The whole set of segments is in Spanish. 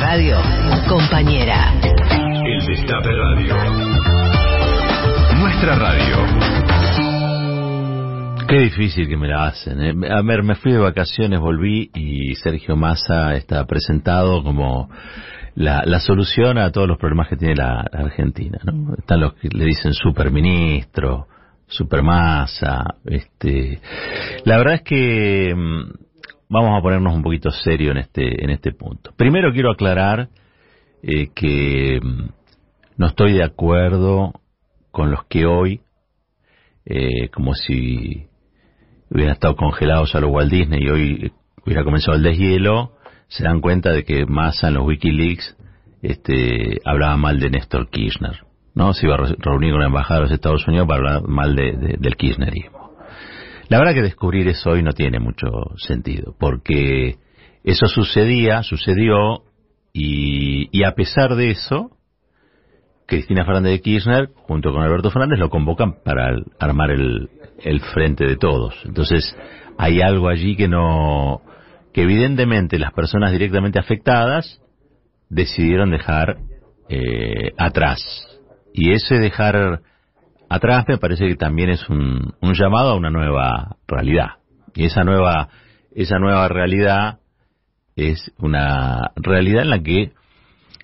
radio, compañera. El Destape Radio. Nuestra radio. Qué difícil que me la hacen. ¿eh? A ver, me fui de vacaciones, volví y Sergio Massa está presentado como la, la solución a todos los problemas que tiene la, la Argentina. ¿no? Están los que le dicen superministro, supermasa. Este, la verdad es que mm, vamos a ponernos un poquito serio en este en este punto. Primero quiero aclarar eh, que mm, no estoy de acuerdo con los que hoy, eh, como si hubieran estado congelados a los Walt Disney y hoy hubiera comenzado el deshielo, se dan cuenta de que Massa en los Wikileaks este, hablaba mal de Néstor Kirchner. ¿no? Se iba a re- reunir con la embajada de los Estados Unidos para hablar mal de- de- del kirchnerismo. La verdad que descubrir eso hoy no tiene mucho sentido, porque eso sucedía, sucedió, y, y a pesar de eso, Cristina Fernández de Kirchner, junto con Alberto Fernández, lo convocan para armar el, el frente de todos. Entonces, hay algo allí que no, que evidentemente las personas directamente afectadas decidieron dejar eh, atrás. Y ese dejar atrás me parece que también es un, un llamado a una nueva realidad. Y esa nueva, esa nueva realidad es una realidad en la que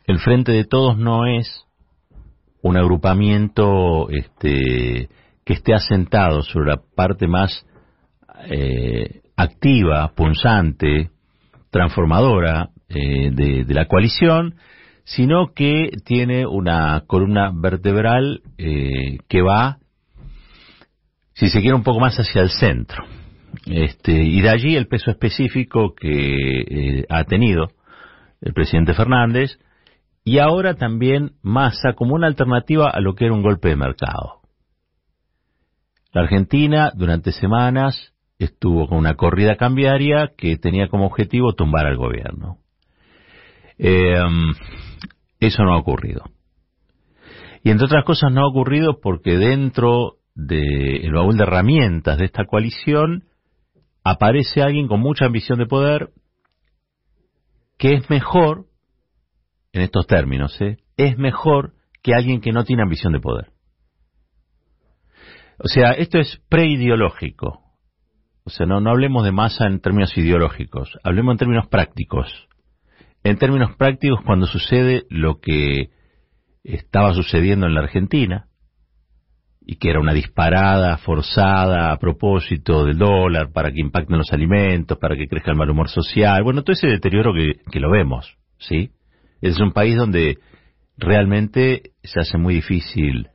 el frente de todos no es un agrupamiento este, que esté asentado sobre la parte más eh, activa, punzante, transformadora eh, de, de la coalición, sino que tiene una columna vertebral eh, que va, si se quiere, un poco más hacia el centro. Este, y de allí el peso específico que eh, ha tenido el presidente Fernández y ahora también Massa como una alternativa a lo que era un golpe de mercado. La Argentina durante semanas estuvo con una corrida cambiaria que tenía como objetivo tumbar al gobierno. Eh, eso no ha ocurrido. Y entre otras cosas no ha ocurrido porque dentro del baúl de herramientas de esta coalición aparece alguien con mucha ambición de poder que es mejor, en estos términos, ¿eh? es mejor que alguien que no tiene ambición de poder. O sea, esto es preideológico. O sea, no, no hablemos de masa en términos ideológicos, hablemos en términos prácticos. En términos prácticos, cuando sucede lo que estaba sucediendo en la Argentina, y que era una disparada forzada a propósito del dólar para que impacten los alimentos, para que crezca el mal humor social, bueno, todo ese deterioro que, lo vemos, ¿sí? Es un país donde realmente se hace muy difícil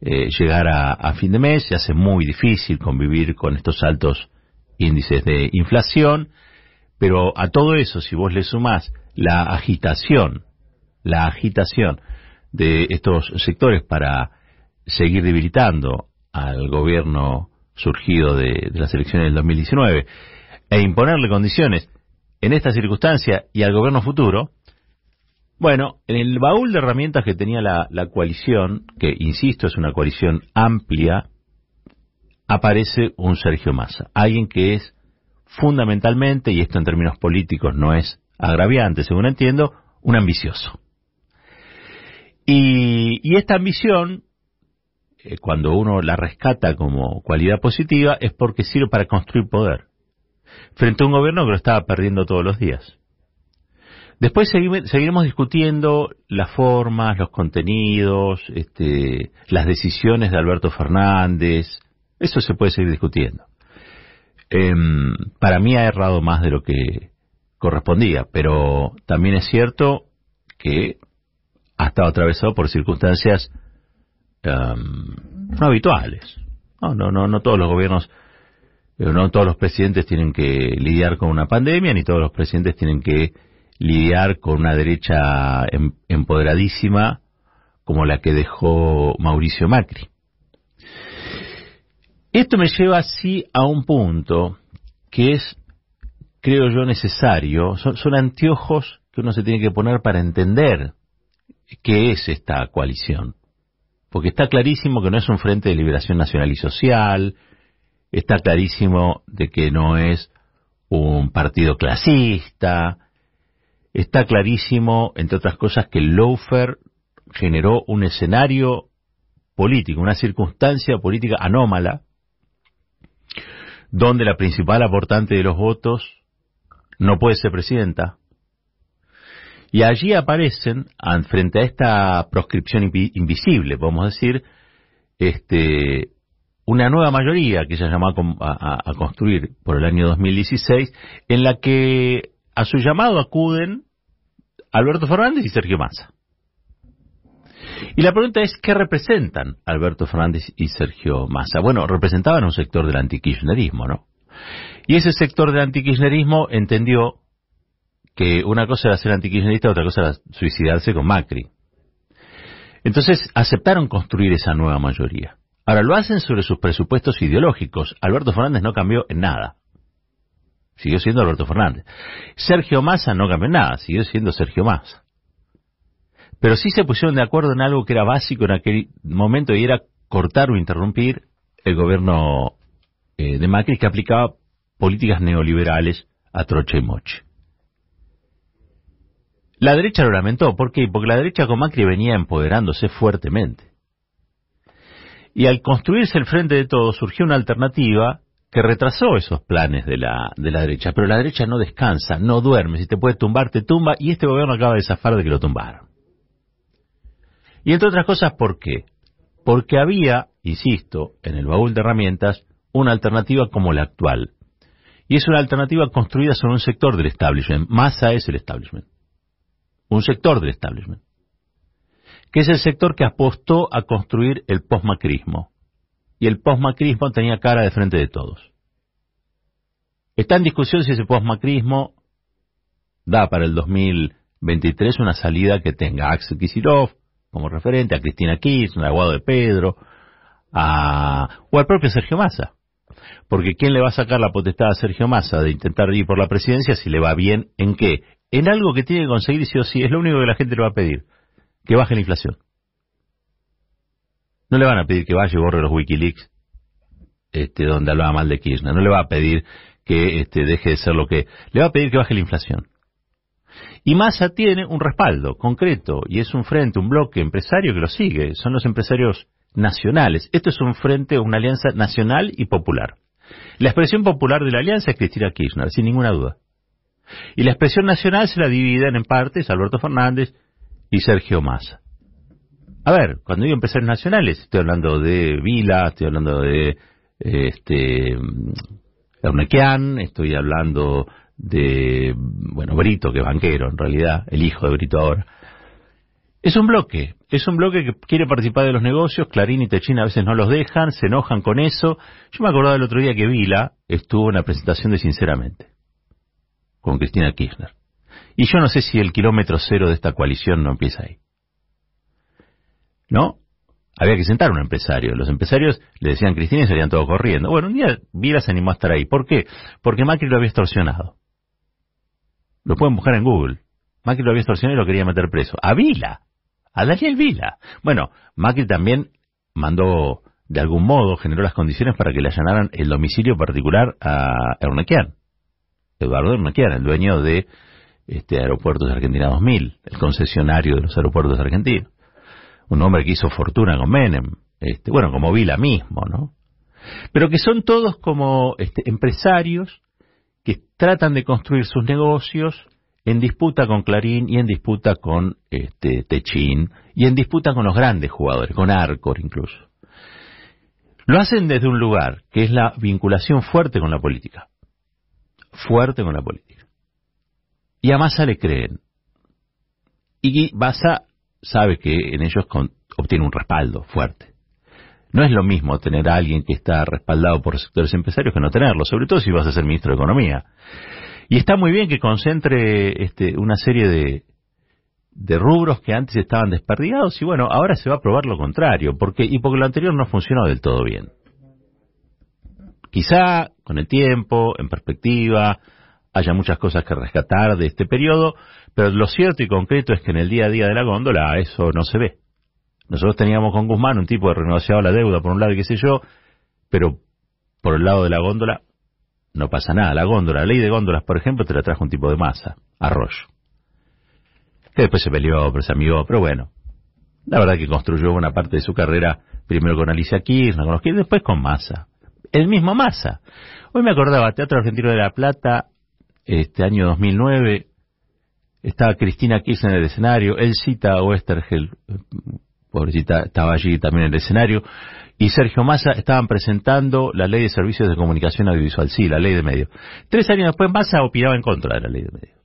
eh, llegar a fin de mes, se hace muy difícil convivir con estos altos índices de inflación, pero a todo eso, si vos le sumás la agitación, la agitación de estos sectores para seguir debilitando al gobierno surgido de, las elecciones del 2019 e imponerle condiciones en esta circunstancia y al gobierno futuro, bueno, en el baúl de herramientas que tenía la coalición, que insisto es una coalición amplia, aparece un Sergio Massa, alguien que es fundamentalmente, y esto en términos políticos no es agraviante, según entiendo, un ambicioso. Y, esta ambición, eh, cuando uno la rescata como cualidad positiva, es porque sirve para construir poder, frente a un gobierno que lo estaba perdiendo todos los días. Después segui- seguiremos discutiendo las formas, los contenidos, este, las decisiones de Alberto Fernández. Eso se puede seguir discutiendo. Em, para mí ha errado más de lo que correspondía, pero también es cierto que ha estado atravesado por circunstancias em, no habituales. No, no, no, no todos los gobiernos, eh, no todos los presidentes tienen que lidiar con una pandemia, ni todos los presidentes tienen que lidiar con una derecha em- empoderadísima como la que dejó Mauricio Macri. Esto me lleva así a un punto que es, creo yo, necesario. Son, anteojos que uno se tiene que poner para entender qué es esta coalición. Porque está clarísimo que no es un frente de liberación nacional y social, está clarísimo de que no es un partido clasista, está clarísimo, entre otras cosas, que lawfare generó un escenario político, una circunstancia política anómala, donde la principal aportante de los votos no puede ser presidenta. Y allí aparecen, frente a esta proscripción invisible, podemos decir, este, una nueva mayoría que se llamó a, a, construir por el año 2016, en la que a su llamado acuden Alberto Fernández y Sergio Massa. Y la pregunta es, ¿qué representan Alberto Fernández y Sergio Massa? Bueno, representaban un sector del antikirchnerismo, ¿no? Y ese sector del antikirchnerismo entendió que una cosa era ser antikirchnerista, otra cosa era suicidarse con Macri. Entonces aceptaron construir esa nueva mayoría. Ahora lo hacen sobre sus presupuestos ideológicos. Alberto Fernández no cambió en nada. Siguió siendo Alberto Fernández. Sergio Massa no cambió en nada, siguió siendo Sergio Massa. Pero sí se pusieron de acuerdo en algo que era básico en aquel momento y era cortar o interrumpir el gobierno eh, de Macri que aplicaba políticas neoliberales a troche y moche. La derecha lo lamentó. ¿Por qué? Porque la derecha con Macri venía empoderándose fuertemente. Y al construirse el frente de todos surgió una alternativa que retrasó esos planes de la, de la derecha. Pero la derecha no descansa, no duerme. Si te puede tumbar, te tumba. Y este gobierno acaba de zafar de que lo tumbaron. Y entre otras cosas, ¿por qué? Porque había, insisto, en el baúl de herramientas, una alternativa como la actual. Y es una alternativa construida sobre un sector del establishment. Masa es el establishment. Un sector del establishment. Que es el sector que apostó a construir el postmacrismo. Y el postmacrismo tenía cara de frente de todos. Está en discusión si ese postmacrismo da para el 2023 una salida que tenga Axel Kicillof como referente, a Cristina Kirchner, a Guado de Pedro, a, o al propio Sergio Massa. Porque ¿quién le va a sacar la potestad a Sergio Massa de intentar ir por la presidencia si le va bien en qué? En algo que tiene que conseguir sí o sí, es lo único que la gente le va a pedir, que baje la inflación. No le van a pedir que vaya y borre los Wikileaks este, donde hablaba mal de Kirchner. No le va a pedir que este, deje de ser lo que... Le va a pedir que baje la inflación. Y Massa tiene un respaldo concreto y es un frente, un bloque empresario que lo sigue. Son los empresarios nacionales. Esto es un frente, una alianza nacional y popular. La expresión popular de la alianza es Cristina Kirchner, sin ninguna duda. Y la expresión nacional se la dividen en partes Alberto Fernández y Sergio Massa. A ver, cuando digo empresarios nacionales, estoy hablando de Vila, estoy hablando de este Ernequian, estoy hablando de, bueno, Brito, que es banquero en realidad, el hijo de Brito ahora. Es un bloque, es un bloque que quiere participar de los negocios, Clarín y Techín a veces no los dejan, se enojan con eso. Yo me acordaba el otro día que Vila estuvo en la presentación de Sinceramente, con Cristina Kirchner. Y yo no sé si el kilómetro cero de esta coalición no empieza ahí. ¿No? Había que sentar a un empresario. Los empresarios le decían Cristina y salían todos corriendo. Bueno, un día Vila se animó a estar ahí. ¿Por qué? Porque Macri lo había extorsionado. Lo pueden buscar en Google. Macri lo había extorsionado y lo quería meter preso. A Vila. A Daniel Vila. Bueno, Macri también mandó, de algún modo, generó las condiciones para que le allanaran el domicilio particular a Ernequian. Eduardo Ernequian, el dueño de este Aeropuertos Argentina 2000, el concesionario de los aeropuertos argentinos. Un hombre que hizo fortuna con Menem. Este, bueno, como Vila mismo, ¿no? Pero que son todos como este, empresarios que tratan de construir sus negocios en disputa con Clarín y en disputa con este, Techín y en disputa con los grandes jugadores, con Arcor incluso. Lo hacen desde un lugar que es la vinculación fuerte con la política. Fuerte con la política. Y a Massa le creen. Y Massa sabe que en ellos obtiene un respaldo fuerte. No es lo mismo tener a alguien que está respaldado por sectores empresarios que no tenerlo, sobre todo si vas a ser ministro de Economía. Y está muy bien que concentre este, una serie de, rubros que antes estaban desperdigados y bueno, ahora se va a probar lo contrario, porque y porque lo anterior no funcionó del todo bien. Quizá con el tiempo, en perspectiva, haya muchas cosas que rescatar de este periodo, pero lo cierto y concreto es que en el día a día de la góndola eso no se ve. Nosotros teníamos con Guzmán un tipo de renegociado la deuda por un lado y qué sé yo, pero por el lado de la góndola no pasa nada. La góndola, la ley de góndolas, por ejemplo, te la trajo un tipo de masa, arroyo. que después se peleó, pero se amigó, pero bueno, la verdad que construyó una parte de su carrera primero con Alicia Kirchner, con los Kirchner, después con Massa. El mismo Massa. Hoy me acordaba, Teatro Argentino de la Plata, este año 2009, estaba Cristina Kirchner en el escenario, él cita a Westergel, pobrecita, estaba allí también en el escenario, y Sergio Massa estaban presentando la ley de servicios de comunicación audiovisual, sí, la ley de medios. Tres años después Massa opinaba en contra de la ley de medios.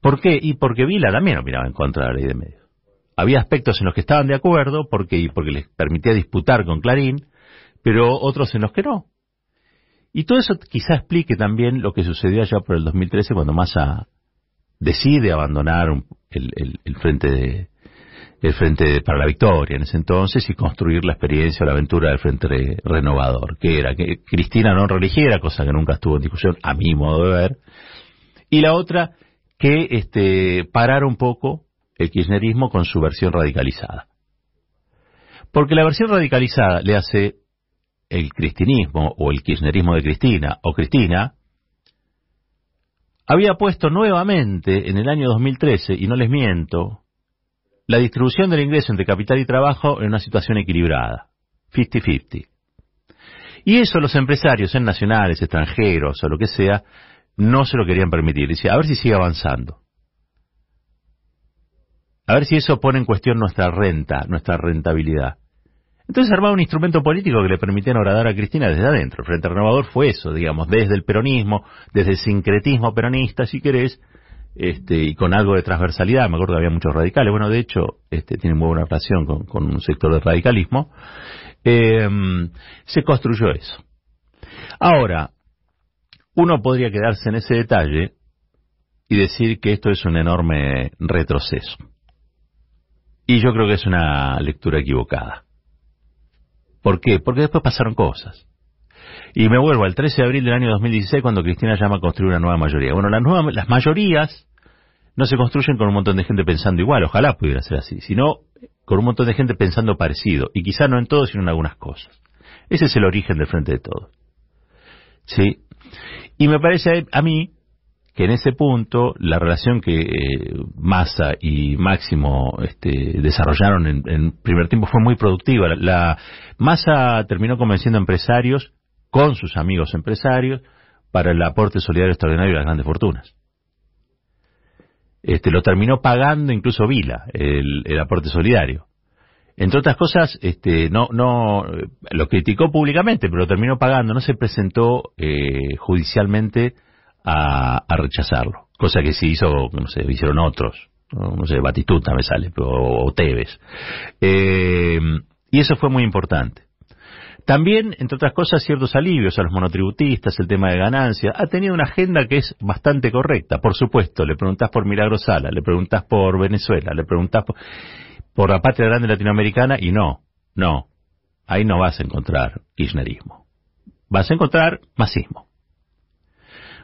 ¿Por qué? Y porque Vila también opinaba en contra de la ley de medios. Había aspectos en los que estaban de acuerdo, porque, porque les permitía disputar con Clarín, pero otros en los que no. Y todo eso quizá explique también lo que sucedió allá por el 2013 cuando Massa decide abandonar el, frente de, el frente para la victoria en ese entonces y construir la experiencia o la aventura del frente renovador, que era que Cristina no religiera, cosa que nunca estuvo en discusión, a mi modo de ver, y la otra, que este, parar un poco el kirchnerismo con su versión radicalizada. Porque la versión radicalizada le hace el cristinismo o el kirchnerismo de Cristina o Cristina, había puesto nuevamente en el año 2013, y no les miento, la distribución del ingreso entre capital y trabajo en una situación equilibrada, 50-50. Y eso los empresarios, en nacionales, extranjeros o lo que sea, no se lo querían permitir. Dice, a ver si sigue avanzando. A ver si eso pone en cuestión nuestra renta, nuestra rentabilidad. Entonces armaba un instrumento político que le permitía agradar a Cristina desde adentro. Frente Renovador fue eso, digamos, desde el peronismo, desde el sincretismo peronista, si querés, este, y con algo de transversalidad. Me acuerdo que había muchos radicales. Bueno, de hecho, este, tiene muy buena relación con, un sector del radicalismo. Em, se construyó eso. Ahora, uno podría quedarse en ese detalle y decir que esto es un enorme retroceso. Y yo creo que es una lectura equivocada. ¿Por qué? Porque después pasaron cosas. Y me vuelvo al 13 de abril del año 2016 cuando Cristina llama a construir una nueva mayoría. Bueno, las, nuevas, las mayorías no se construyen con un montón de gente pensando igual, ojalá pudiera ser así, sino con un montón de gente pensando parecido, y quizá no en todo, sino en algunas cosas. Ese es el origen del frente de todos. ¿Sí? Y me parece a mí que en ese punto la relación que eh, Massa y Máximo este, desarrollaron en, primer tiempo fue muy productiva. La, Massa terminó convenciendo a empresarios con sus amigos empresarios para el aporte solidario extraordinario de las grandes fortunas. Este, lo terminó pagando incluso Vila, el, aporte solidario. Entre otras cosas, este, no, no, lo criticó públicamente, pero lo terminó pagando, no se presentó eh, judicialmente a, rechazarlo. Cosa que sí hizo, no sé, hicieron otros. No, sé, Batistuta me sale, o, Tevez. Eh, y eso fue muy importante. También, entre otras cosas, ciertos alivios a los monotributistas, el tema de ganancias. Ha tenido una agenda que es bastante correcta. Por supuesto, le preguntás por Milagro Sala, le preguntás por Venezuela, le preguntás por, por la patria grande latinoamericana y no, no. Ahí no vas a encontrar kirchnerismo. Vas a encontrar masismo.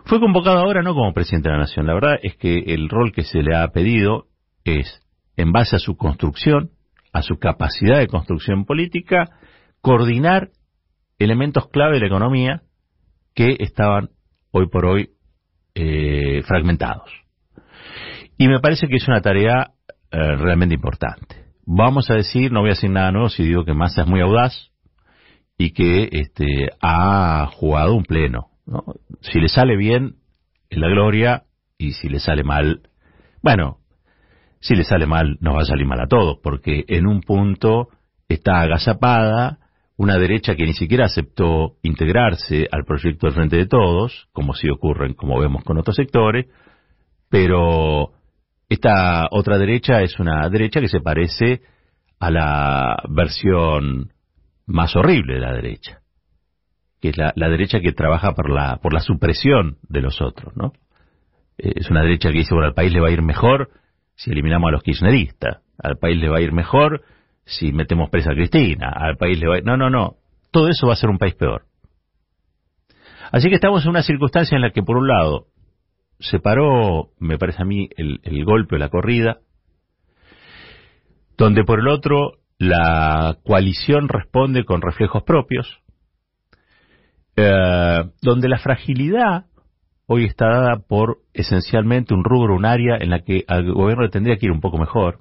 Fue convocado ahora no como presidente de la Nación. La verdad es que el rol que se le ha pedido es, en base a su construcción, a su capacidad de construcción política, coordinar elementos clave de la economía que estaban hoy por hoy eh, fragmentados. Y me parece que es una tarea eh, realmente importante. Vamos a decir, no voy a decir nada nuevo si digo que Massa es muy audaz y que este, ha jugado un pleno si le sale bien, es la gloria, y si le sale mal, bueno, si le sale mal, nos va a salir mal a todos, porque en un punto está agazapada una derecha que ni siquiera aceptó integrarse al proyecto del Frente de Todos, como si ocurren, como vemos con otros sectores, pero esta otra derecha es una derecha que se parece a la versión más horrible de la derecha que es la, derecha que trabaja por la, por la supresión de los otros, ¿no? Eh, es una derecha que dice, bueno, al país le va a ir mejor si eliminamos a los kirchneristas, al país le va a ir mejor si metemos presa a Cristina, al país le va. No, no, no, todo eso va a ser un país peor. Así que estamos en una circunstancia en la que, por un lado, se paró, me parece a mí, el, el golpe, la corrida, donde por el otro la coalición responde con reflejos propios, eh, donde la fragilidad hoy está dada por esencialmente un rubro, un área en la que al gobierno tendría que ir un poco mejor.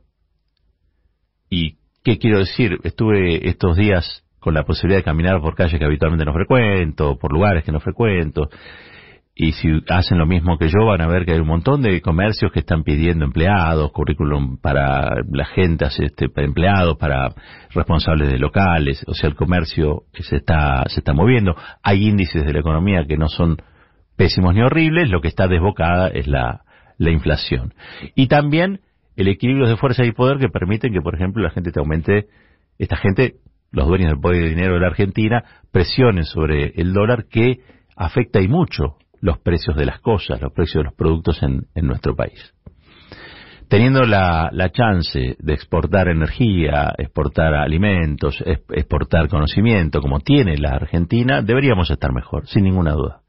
¿Y qué quiero decir? Estuve estos días con la posibilidad de caminar por calles que habitualmente no frecuento, por lugares que no frecuento, y si hacen lo mismo que yo van a ver que hay un montón de comercios que están pidiendo empleados, currículum para la gente, este, para empleados, para responsables de locales, o sea, el comercio se está, se está moviendo. Hay índices de la economía que no son pésimos ni horribles, lo que está desbocada es la inflación. Y también el equilibrio de fuerza y poder que permiten que, por ejemplo, la gente te aumente, esta gente, los dueños del poder de dinero de la Argentina, presionen sobre el dólar que afecta y mucho los precios de las cosas, los precios de los productos en, en nuestro país. Teniendo la, la, chance de exportar energía, exportar alimentos, exportar conocimiento, como tiene la Argentina, deberíamos estar mejor, sin ninguna duda.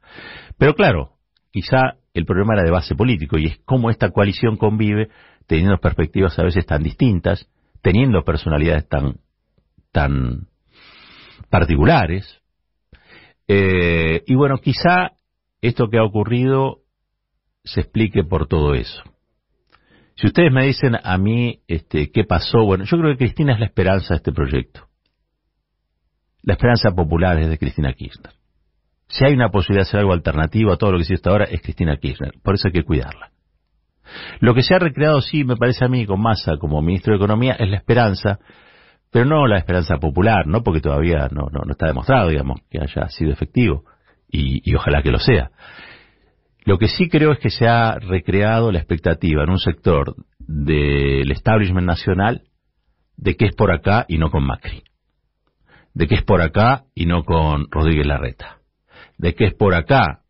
Pero claro, quizá el problema era de base político y es cómo esta coalición convive teniendo perspectivas a veces tan distintas, teniendo personalidades tan, tan particulares. Eh, y bueno, quizá esto que ha ocurrido se explique por todo eso. Si ustedes me dicen a mí este, qué pasó, bueno, yo creo que Cristina es la esperanza de este proyecto. La esperanza popular es de Cristina Kirchner. Si hay una posibilidad de hacer algo alternativo a todo lo que hasta ahora, es Cristina Kirchner. Por eso hay que cuidarla. Lo que se ha recreado, sí, me parece a mí, con Massa como ministro de Economía, es la esperanza, pero no la esperanza popular, no porque todavía no, no, está demostrado, digamos, que haya sido efectivo, y, y ojalá que lo sea. Lo que sí creo es que se ha recreado la expectativa en un sector del establishment nacional de que es por acá y no con Macri, de que es por acá y no con Rodríguez Larreta de que es por acá,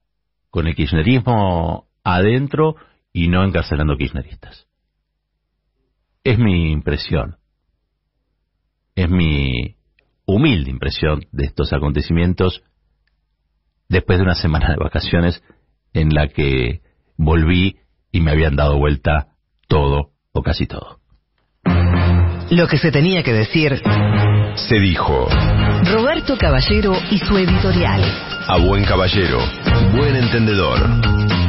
con el kirchnerismo adentro y no encarcelando kirchneristas. Es mi impresión, es mi humilde impresión de estos acontecimientos después de una semana de vacaciones en la que volví y me habían dado vuelta todo o casi todo. Lo que se tenía que decir se dijo. Roberto Caballero y su editorial. A buen caballero, buen entendedor.